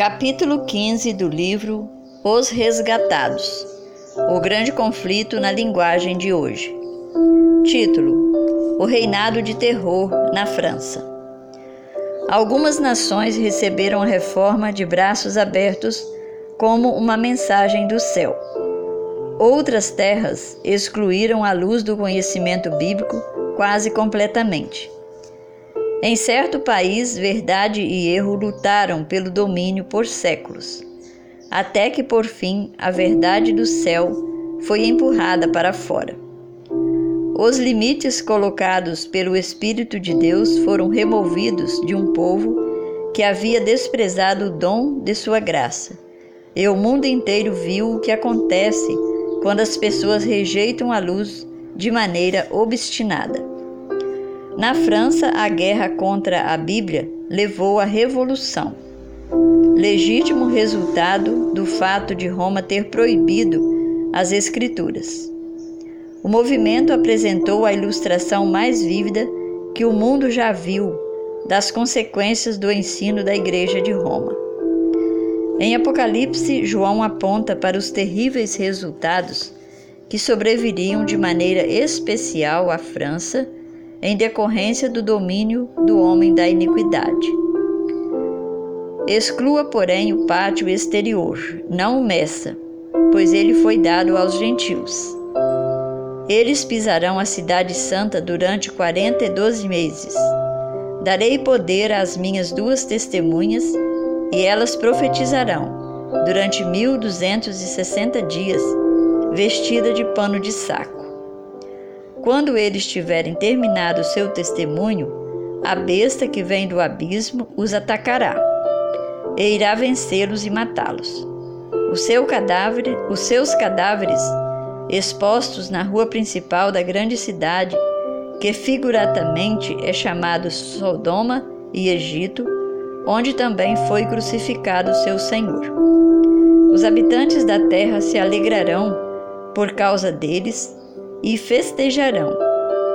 Capítulo 15 do livro Os Resgatados O Grande Conflito na Linguagem de Hoje. Título: O Reinado de Terror na França. Algumas nações receberam a reforma de braços abertos como uma mensagem do céu. Outras terras excluíram a luz do conhecimento bíblico quase completamente. Em certo país, verdade e erro lutaram pelo domínio por séculos, até que por fim a verdade do céu foi empurrada para fora. Os limites colocados pelo Espírito de Deus foram removidos de um povo que havia desprezado o dom de sua graça. E o mundo inteiro viu o que acontece quando as pessoas rejeitam a luz de maneira obstinada. Na França, a guerra contra a Bíblia levou à Revolução, legítimo resultado do fato de Roma ter proibido as Escrituras. O movimento apresentou a ilustração mais vívida que o mundo já viu das consequências do ensino da Igreja de Roma. Em Apocalipse, João aponta para os terríveis resultados que sobreviriam de maneira especial à França em decorrência do domínio do homem da iniquidade. Exclua, porém, o pátio exterior, não o meça, pois ele foi dado aos gentios. Eles pisarão a cidade santa durante quarenta e doze meses. Darei poder às minhas duas testemunhas, e elas profetizarão durante mil duzentos e sessenta dias, vestida de pano de saco. Quando eles tiverem terminado seu testemunho, a besta que vem do abismo os atacará e irá vencê-los e matá-los. O seu cadáver, os seus cadáveres, expostos na rua principal da grande cidade, que figuradamente é chamado Sodoma e Egito, onde também foi crucificado seu Senhor. Os habitantes da terra se alegrarão por causa deles e festejarão,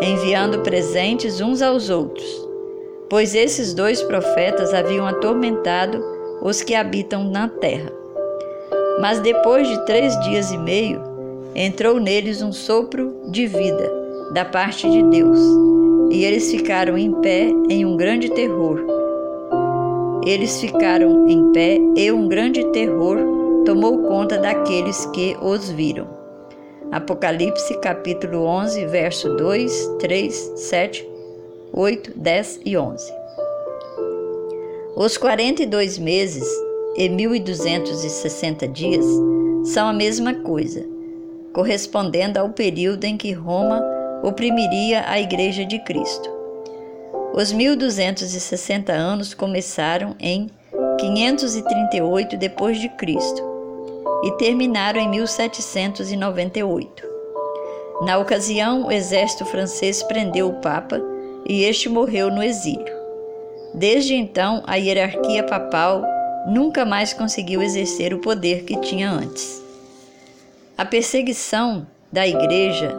enviando presentes uns aos outros, pois esses dois profetas haviam atormentado os que habitam na terra. Mas depois de três dias e meio, entrou neles um sopro de vida da parte de Deus, e eles ficaram em pé em um grande terror. Eles ficaram em pé e um grande terror tomou conta daqueles que os viram. Apocalipse capítulo 11, verso 2, 3, 7, 8, 10 e 11. Os 42 meses e 1260 dias são a mesma coisa, correspondendo ao período em que Roma oprimiria a Igreja de Cristo. Os 1260 anos começaram em 538 depois de Cristo e terminaram em 1798. Na ocasião, o exército francês prendeu o Papa e este morreu no exílio. Desde então, a hierarquia papal nunca mais conseguiu exercer o poder que tinha antes. A perseguição da Igreja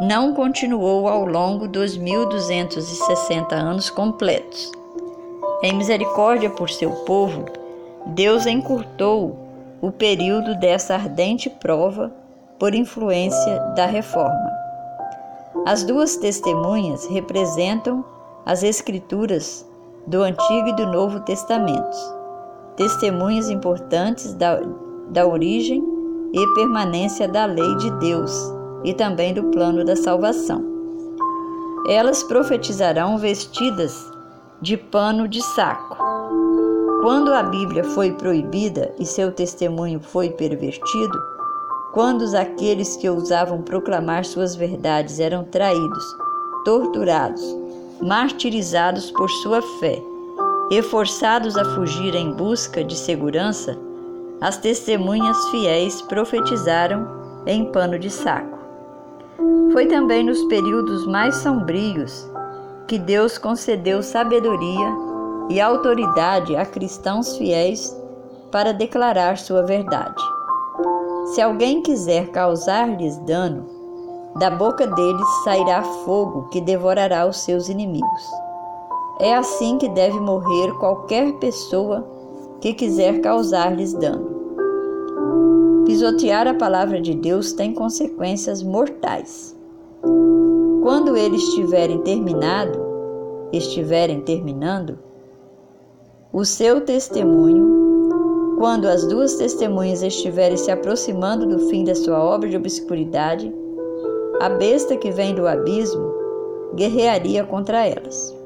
não continuou ao longo dos 1260 anos completos. Em misericórdia por seu povo, Deus encurtou o período dessa ardente prova por influência da reforma. As duas testemunhas representam as escrituras do Antigo e do Novo Testamentos, testemunhas importantes da, da origem e permanência da lei de Deus e também do plano da salvação. Elas profetizarão vestidas de pano de saco quando a Bíblia foi proibida e seu testemunho foi pervertido, quando aqueles que ousavam proclamar suas verdades eram traídos, torturados, martirizados por sua fé e forçados a fugir em busca de segurança, as testemunhas fiéis profetizaram em pano de saco. Foi também nos períodos mais sombrios que Deus concedeu sabedoria e autoridade a cristãos fiéis para declarar sua verdade. Se alguém quiser causar-lhes dano, da boca deles sairá fogo que devorará os seus inimigos. É assim que deve morrer qualquer pessoa que quiser causar-lhes dano. Pisotear a palavra de Deus tem consequências mortais. Quando eles estiverem terminado, estiverem terminando, o seu testemunho, quando as duas testemunhas estiverem se aproximando do fim da sua obra de obscuridade, a besta que vem do abismo guerrearia contra elas.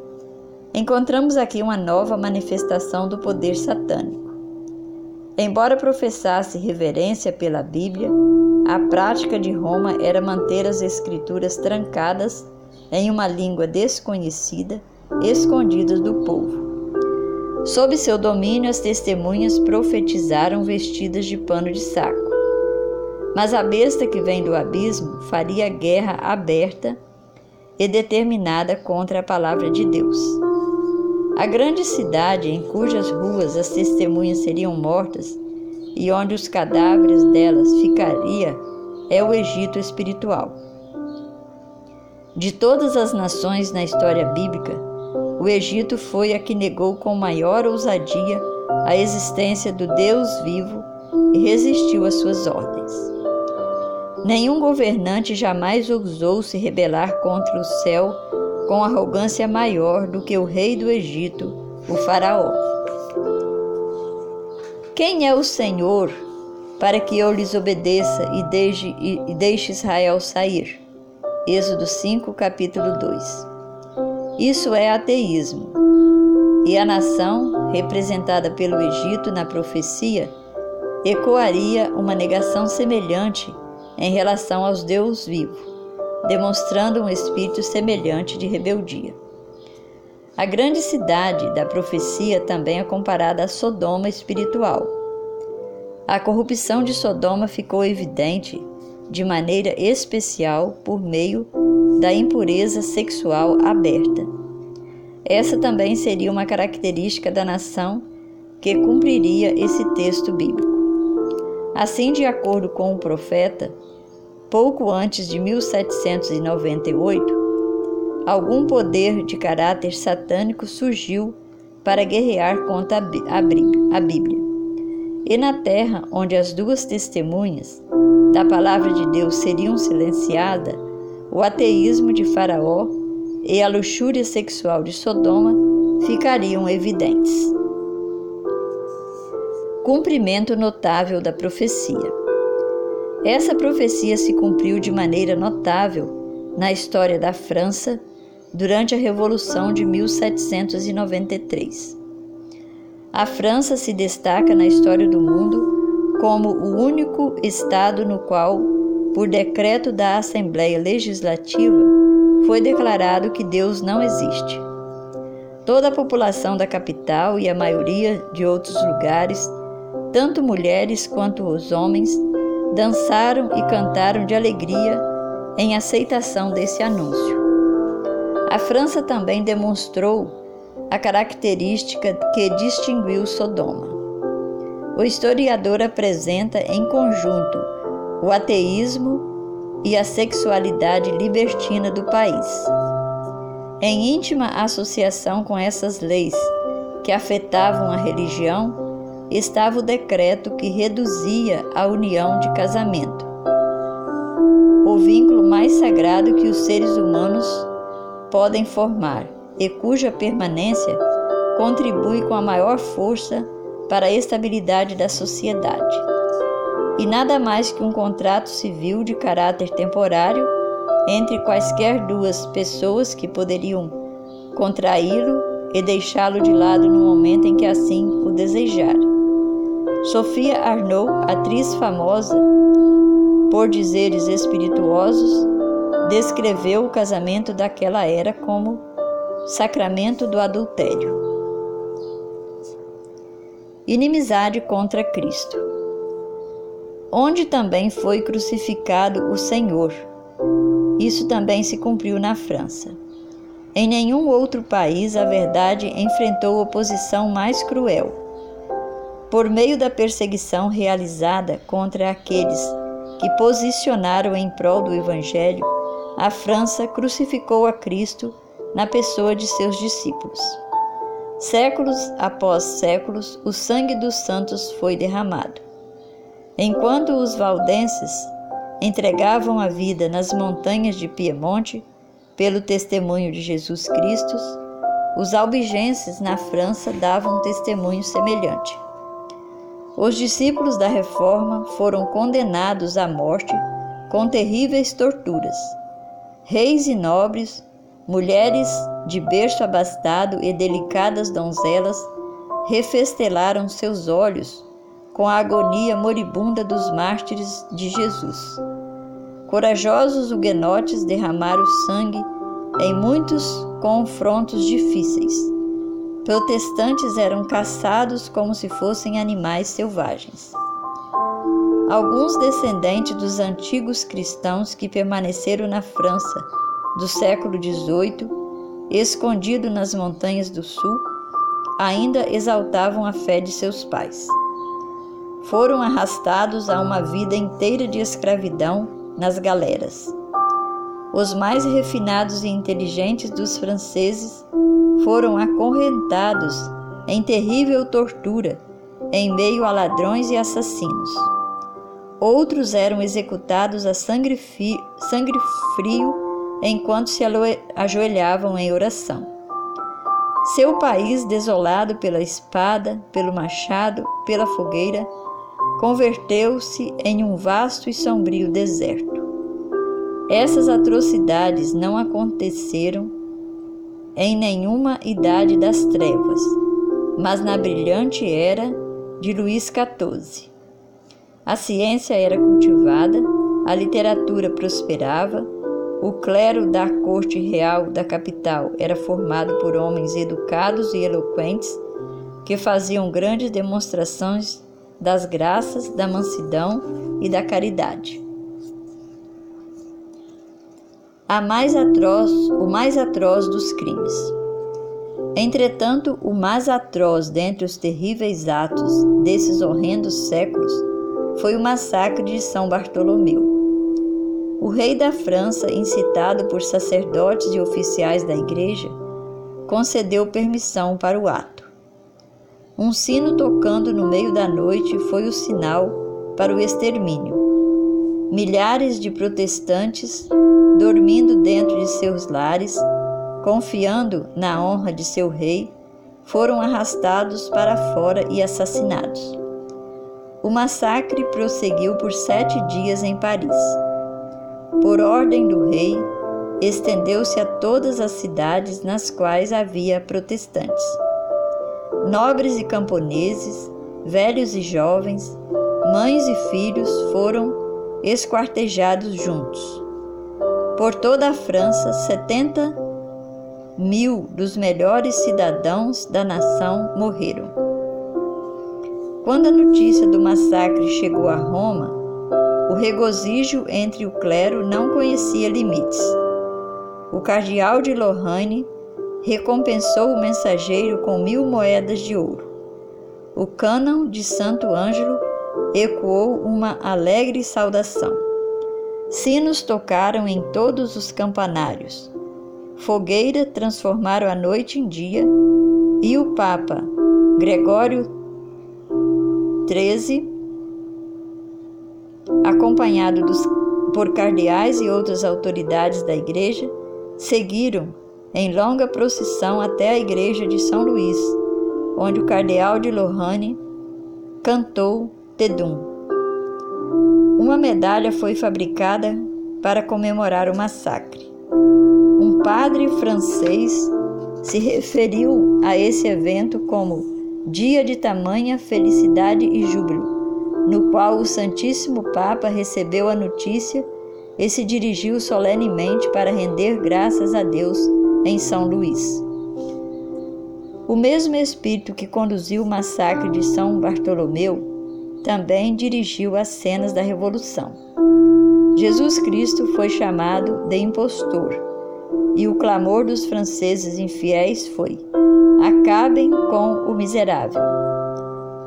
Encontramos aqui uma nova manifestação do poder satânico. Embora professasse reverência pela Bíblia, a prática de Roma era manter as Escrituras trancadas em uma língua desconhecida, escondidas do povo. Sob seu domínio, as testemunhas profetizaram vestidas de pano de saco. Mas a besta que vem do abismo faria guerra aberta e determinada contra a palavra de Deus. A grande cidade em cujas ruas as testemunhas seriam mortas e onde os cadáveres delas ficaria é o Egito espiritual. De todas as nações na história bíblica, o Egito foi a que negou com maior ousadia a existência do Deus vivo e resistiu às suas ordens. Nenhum governante jamais ousou se rebelar contra o céu com arrogância maior do que o rei do Egito, o Faraó. Quem é o Senhor para que eu lhes obedeça e deixe, e deixe Israel sair? Êxodo 5, capítulo 2. Isso é ateísmo. E a nação, representada pelo Egito na profecia, ecoaria uma negação semelhante em relação aos Deus vivos demonstrando um espírito semelhante de rebeldia. A grande cidade da profecia também é comparada a Sodoma espiritual. A corrupção de Sodoma ficou evidente de maneira especial por meio da impureza sexual aberta. Essa também seria uma característica da nação que cumpriria esse texto bíblico. Assim, de acordo com o profeta, pouco antes de 1798, algum poder de caráter satânico surgiu para guerrear contra a Bíblia. E na terra onde as duas testemunhas da palavra de Deus seriam silenciadas, o ateísmo de Faraó e a luxúria sexual de Sodoma ficariam evidentes. Cumprimento notável da profecia. Essa profecia se cumpriu de maneira notável na história da França durante a Revolução de 1793. A França se destaca na história do mundo como o único estado no qual, por decreto da Assembleia Legislativa, foi declarado que Deus não existe. Toda a população da capital e a maioria de outros lugares, tanto mulheres quanto os homens, dançaram e cantaram de alegria em aceitação desse anúncio. A França também demonstrou a característica que distinguiu Sodoma. O historiador apresenta em conjunto o ateísmo e a sexualidade libertina do país. Em íntima associação com essas leis que afetavam a religião, estava o decreto que reduzia a união de casamento, o vínculo mais sagrado que os seres humanos podem formar e cuja permanência contribui com a maior força para a estabilidade da sociedade. E nada mais que um contrato civil de caráter temporário entre quaisquer duas pessoas que poderiam contraí-lo e deixá-lo de lado no momento em que assim o desejarem. Sofia Arnaud, atriz famosa por dizeres espirituosos, descreveu o casamento daquela era como sacramento do adultério. Inimizade contra Cristo. Onde também foi crucificado o Senhor. Isso também se cumpriu na França. Em nenhum outro país a verdade enfrentou oposição mais cruel por meio da perseguição realizada contra aqueles que posicionaram em prol do Evangelho, a França crucificou a Cristo na pessoa de seus discípulos. Séculos após séculos, o sangue dos santos foi derramado. Enquanto os valdenses entregavam a vida nas montanhas de Piemonte pelo testemunho de Jesus Cristo, os albigenses na França davam um testemunho semelhante. Os discípulos da Reforma foram condenados à morte com terríveis torturas. Reis e nobres, mulheres de berço abastado e delicadas donzelas refestelaram seus olhos com a agonia moribunda dos mártires de Jesus. Corajosos huguenotes derramaram sangue em muitos confrontos difíceis. Protestantes eram caçados como se fossem animais selvagens. Alguns descendentes dos antigos cristãos que permaneceram na França do século XVIII, escondido nas montanhas do sul, ainda exaltavam a fé de seus pais. Foram arrastados a uma vida inteira de escravidão nas galeras. Os mais refinados e inteligentes dos franceses foram acorrentados em terrível tortura em meio a ladrões e assassinos. Outros eram executados a sangue, sangue frio enquanto se ajoelhavam em oração. Seu país, desolado pela espada, pelo machado, pela fogueira, converteu-se em um vasto e sombrio deserto. Essas atrocidades não aconteceram em nenhuma idade das trevas, mas na brilhante era de Luís XIV. A ciência era cultivada, a literatura prosperava, o clero da corte real da capital era formado por homens educados e eloquentes que faziam grandes demonstrações das graças, da mansidão e da caridade. A mais atroz, o mais atroz dos crimes. Entretanto, o mais atroz dentre os terríveis atos desses horrendos séculos foi o massacre de São Bartolomeu. O rei da França, incitado por sacerdotes e oficiais da igreja, concedeu permissão para o ato. Um sino tocando no meio da noite foi o sinal para o extermínio. Milhares de protestantes, dormindo dentro de seus lares, confiando na honra de seu rei, foram arrastados para fora e assassinados. O massacre prosseguiu por sete dias em Paris. Por ordem do rei, estendeu-se a todas as cidades nas quais havia protestantes. Nobres e camponeses, velhos e jovens, mães e filhos foram esquartejados juntos. Por toda a França, setenta mil dos melhores cidadãos da nação morreram. Quando a notícia do massacre chegou a Roma, o regozijo entre o clero não conhecia limites. O cardeal de Lorraine recompensou o mensageiro com mil moedas de ouro. O cânon de Santo Ângelo ecoou uma alegre saudação. Sinos tocaram em todos os campanários. Fogueira transformaram a noite em dia e o Papa Gregório 13, acompanhado dos, por cardeais e outras autoridades da igreja, seguiram em longa procissão até a igreja de São Luís, onde o cardeal de Lorraine cantou Tedum. Uma medalha foi fabricada para comemorar o massacre. Um padre francês se referiu a esse evento como dia de tamanha felicidade e júbilo, no qual o Santíssimo Papa recebeu a notícia e se dirigiu solenemente para render graças a Deus em São Luís. O mesmo espírito que conduziu o massacre de São Bartolomeu também dirigiu as cenas da Revolução. Jesus Cristo foi chamado de impostor, e o clamor dos franceses infiéis foi: acabem com o miserável,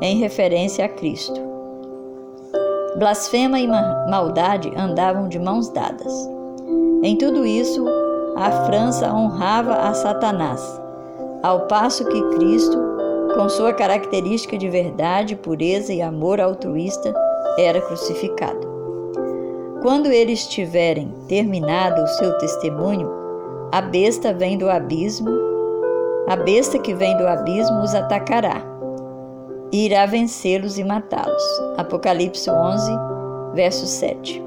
em referência a Cristo. Blasfema e maldade andavam de mãos dadas. Em tudo isso, a França honrava a Satanás, ao passo que Cristo, com sua característica de verdade, pureza e amor altruísta, era crucificado. Quando eles tiverem terminado o seu testemunho, a besta vem do abismo, a besta que vem do abismo os atacará e irá vencê-los e matá-los. Apocalipse 11, verso 7.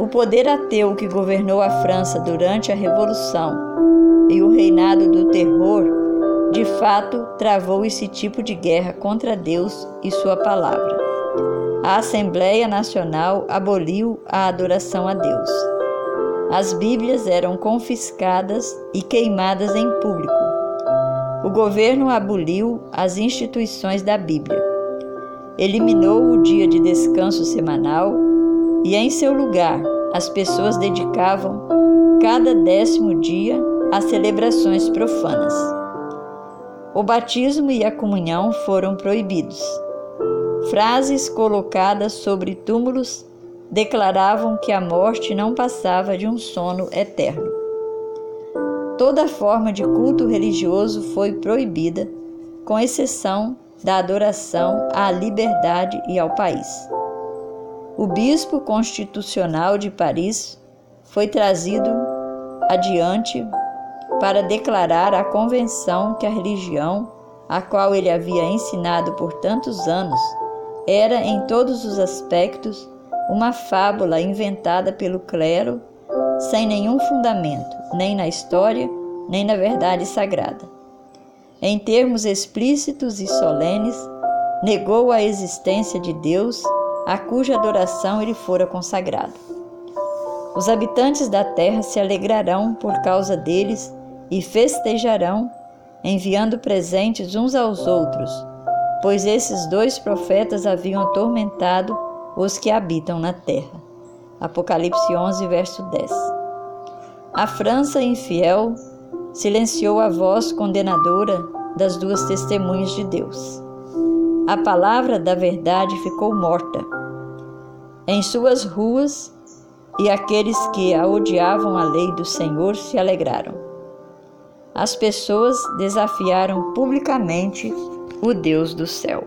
O poder ateu que governou a França durante a Revolução e o reinado do terror, de fato, travou esse tipo de guerra contra Deus e sua palavra. A Assembleia Nacional aboliu a adoração a Deus. As Bíblias eram confiscadas e queimadas em público. O governo aboliu as instituições da Bíblia. Eliminou o dia de descanso semanal e, em seu lugar, as pessoas dedicavam cada décimo dia a celebrações profanas. O batismo e a comunhão foram proibidos. Frases colocadas sobre túmulos declaravam que a morte não passava de um sono eterno. Toda forma de culto religioso foi proibida, com exceção da adoração à liberdade e ao país. O bispo constitucional de Paris foi trazido adiante para declarar à convenção que a religião, a qual ele havia ensinado por tantos anos, era em todos os aspectos uma fábula inventada pelo clero sem nenhum fundamento, nem na história, nem na verdade sagrada. Em termos explícitos e solenes, negou a existência de Deus, a cuja adoração ele fora consagrado. Os habitantes da terra se alegrarão por causa deles e festejarão, enviando presentes uns aos outros pois esses dois profetas haviam atormentado os que habitam na terra. Apocalipse 11, verso 10. A França infiel silenciou a voz condenadora das duas testemunhas de Deus. A palavra da verdade ficou morta. Em suas ruas, e aqueles que a odiavam a lei do Senhor se alegraram. As pessoas desafiaram publicamente o Deus do céu.